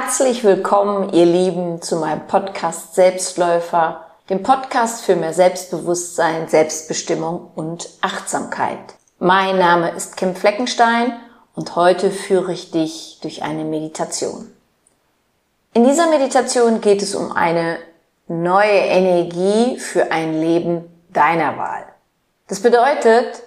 Herzlich willkommen, ihr Lieben, zu meinem Podcast Selbstläufer, dem Podcast für mehr Selbstbewusstsein, Selbstbestimmung und Achtsamkeit. Mein Name ist Kim Fleckenstein und heute führe ich dich durch eine Meditation. In dieser Meditation geht es um eine neue Energie für ein Leben deiner Wahl. Das bedeutet,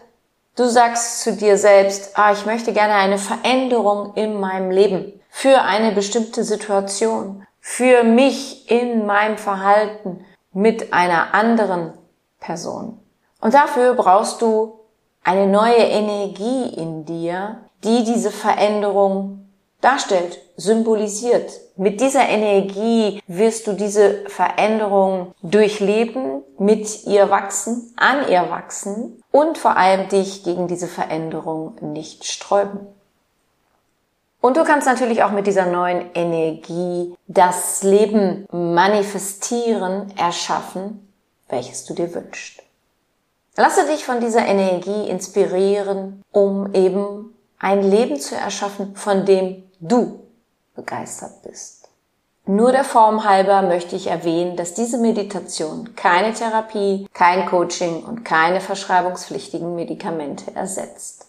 du sagst zu dir selbst, ah, ich möchte gerne eine Veränderung in meinem Leben für eine bestimmte Situation, für mich in meinem Verhalten mit einer anderen Person. Und dafür brauchst du eine neue Energie in dir, die diese Veränderung darstellt, symbolisiert. Mit dieser Energie wirst du diese Veränderung durchleben, mit ihr wachsen, an ihr wachsen und vor allem dich gegen diese Veränderung nicht sträuben. Und du kannst natürlich auch mit dieser neuen Energie das Leben manifestieren, erschaffen, welches du dir wünschst. Lasse dich von dieser Energie inspirieren, um eben ein Leben zu erschaffen, von dem du begeistert bist. Nur der Form halber möchte ich erwähnen, dass diese Meditation keine Therapie, kein Coaching und keine verschreibungspflichtigen Medikamente ersetzt.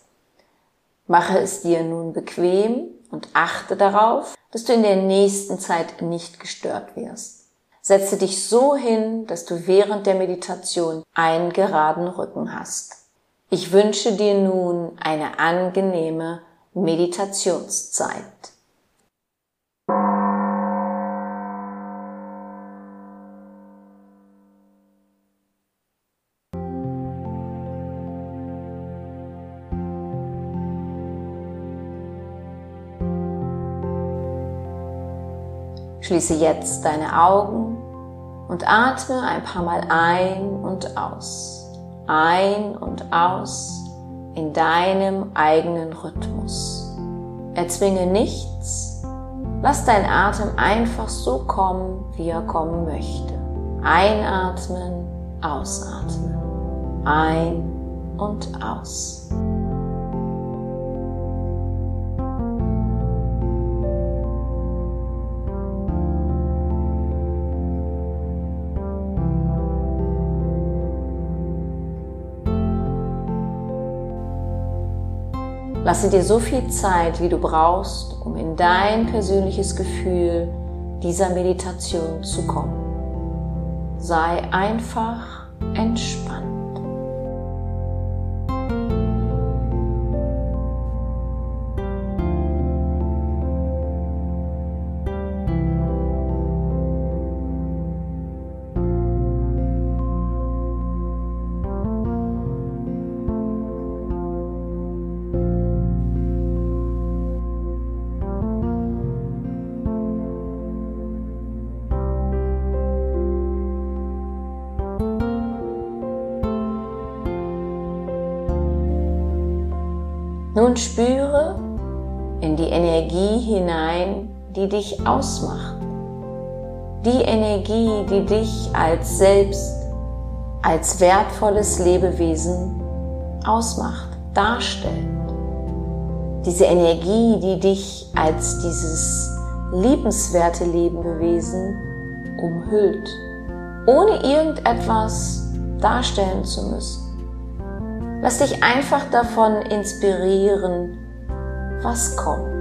Mache es dir nun bequem und achte darauf, dass du in der nächsten Zeit nicht gestört wirst. Setze dich so hin, dass du während der Meditation einen geraden Rücken hast. Ich wünsche dir nun eine angenehme Meditationszeit. Schließe jetzt deine Augen und atme ein paar Mal ein und aus. Ein und aus in deinem eigenen Rhythmus. Erzwinge nichts. Lass dein Atem einfach so kommen, wie er kommen möchte. Einatmen, ausatmen. Ein und aus. Lasse dir so viel Zeit, wie du brauchst, um in dein persönliches Gefühl dieser Meditation zu kommen. Sei einfach entspannt. Nun spüre in die Energie hinein, die dich ausmacht. Die Energie, die dich als Selbst, als wertvolles Lebewesen ausmacht, darstellt. Diese Energie, die dich als dieses liebenswerte Lebewesen umhüllt, ohne irgendetwas darstellen zu müssen. Lass dich einfach davon inspirieren, was kommt.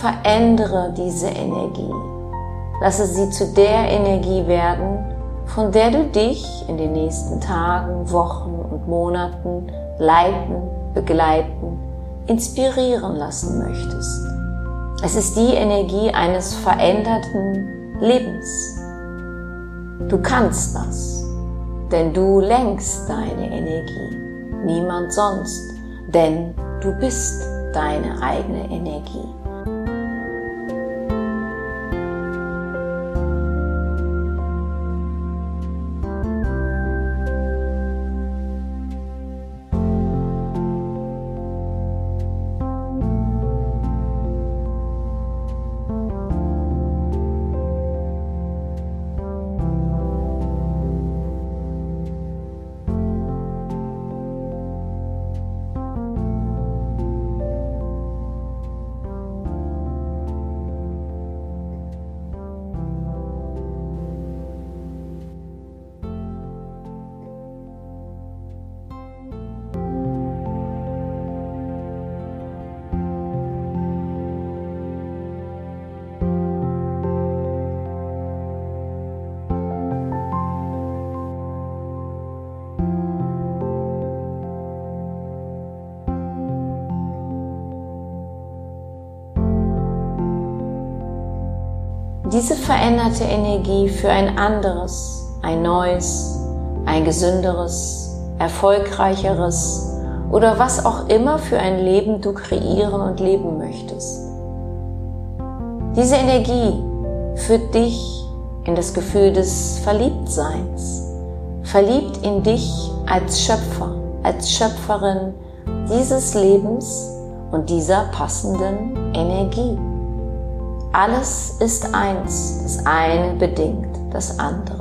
Verändere diese Energie. Lasse sie zu der Energie werden, von der du dich in den nächsten Tagen, Wochen und Monaten leiten begleiten, inspirieren lassen möchtest. Es ist die Energie eines veränderten Lebens. Du kannst das, denn du lenkst deine Energie, niemand sonst, denn du bist deine eigene Energie. Diese veränderte Energie für ein anderes, ein neues, ein gesünderes, erfolgreicheres oder was auch immer für ein Leben du kreieren und leben möchtest. Diese Energie führt dich in das Gefühl des Verliebtseins, verliebt in dich als Schöpfer, als Schöpferin dieses Lebens und dieser passenden Energie. Alles ist eins, das eine bedingt das andere.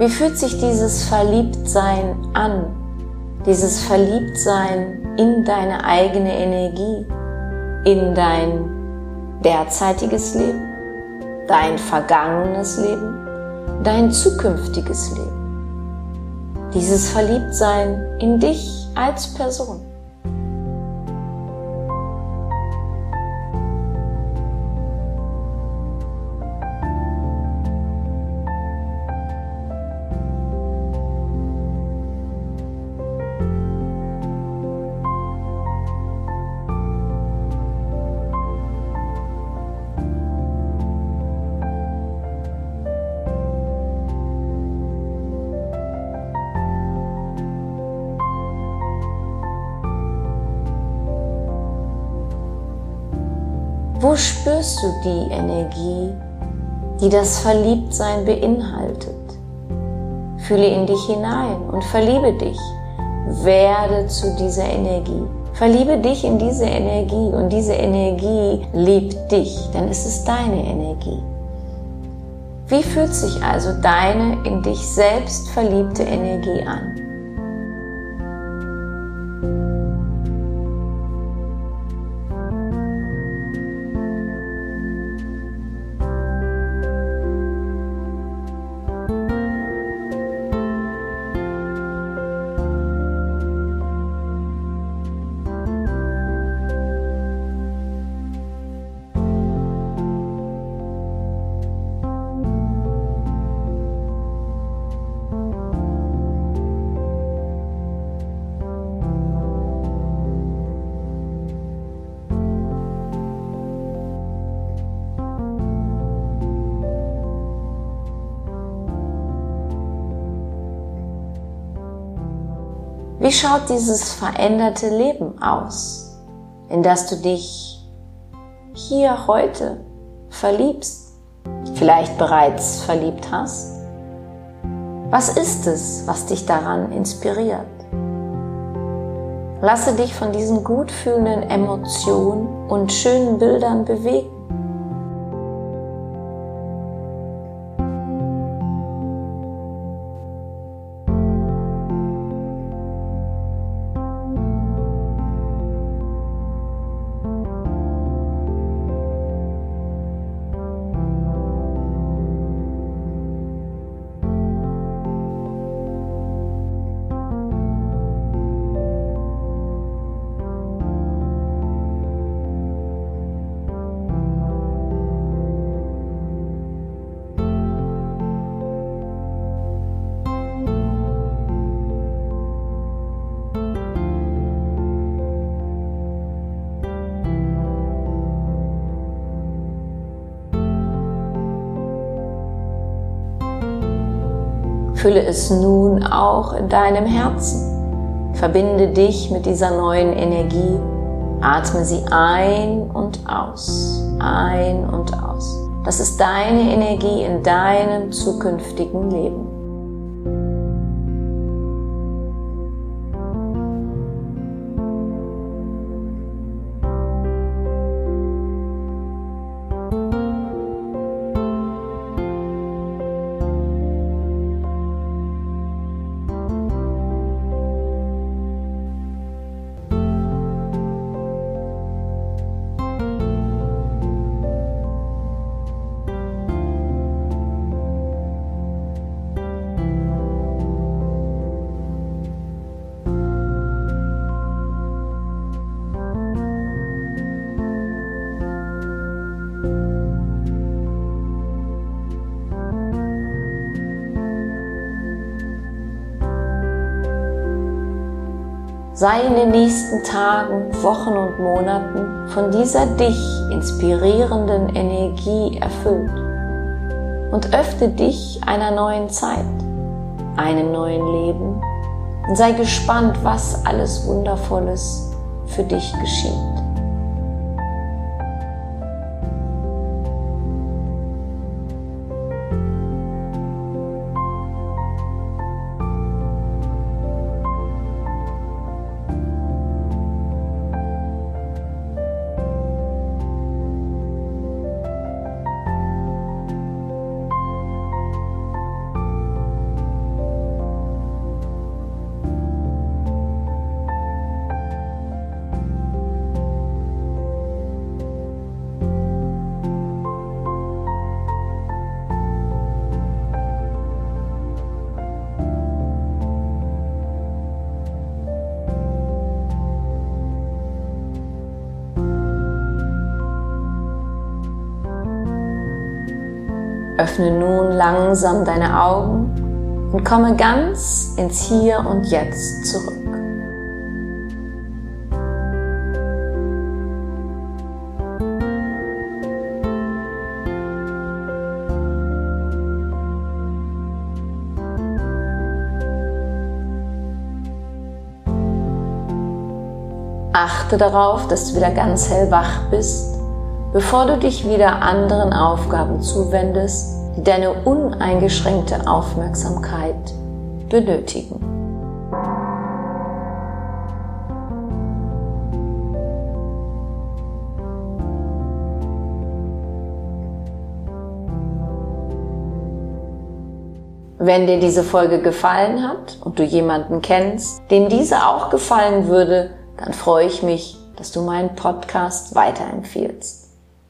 Wie fühlt sich dieses Verliebtsein an? Dieses Verliebtsein in deine eigene Energie, in dein derzeitiges Leben, dein vergangenes Leben, dein zukünftiges Leben. Dieses Verliebtsein in dich als Person. Wo spürst du die Energie, die das Verliebtsein beinhaltet? Fühle in dich hinein und verliebe dich. Werde zu dieser Energie. Verliebe dich in diese Energie und diese Energie liebt dich, denn es ist deine Energie. Wie fühlt sich also deine in dich selbst verliebte Energie an? Wie schaut dieses veränderte Leben aus, in das du dich hier heute verliebst, vielleicht bereits verliebt hast? Was ist es, was dich daran inspiriert? Lasse dich von diesen gut fühlenden Emotionen und schönen Bildern bewegen. Fülle es nun auch in deinem Herzen. Verbinde dich mit dieser neuen Energie. Atme sie ein und aus, ein und aus. Das ist deine Energie in deinem zukünftigen Leben. Sei in den nächsten Tagen, Wochen und Monaten von dieser dich inspirierenden Energie erfüllt und öffne dich einer neuen Zeit, einem neuen Leben und sei gespannt, was alles Wundervolles für dich geschieht. Öffne nun langsam deine Augen und komme ganz ins Hier und Jetzt zurück. Achte darauf, dass du wieder ganz hellwach bist bevor du dich wieder anderen Aufgaben zuwendest, die deine uneingeschränkte Aufmerksamkeit benötigen. Wenn dir diese Folge gefallen hat und du jemanden kennst, dem diese auch gefallen würde, dann freue ich mich, dass du meinen Podcast weiterempfiehlst.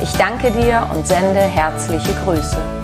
Ich danke dir und sende herzliche Grüße.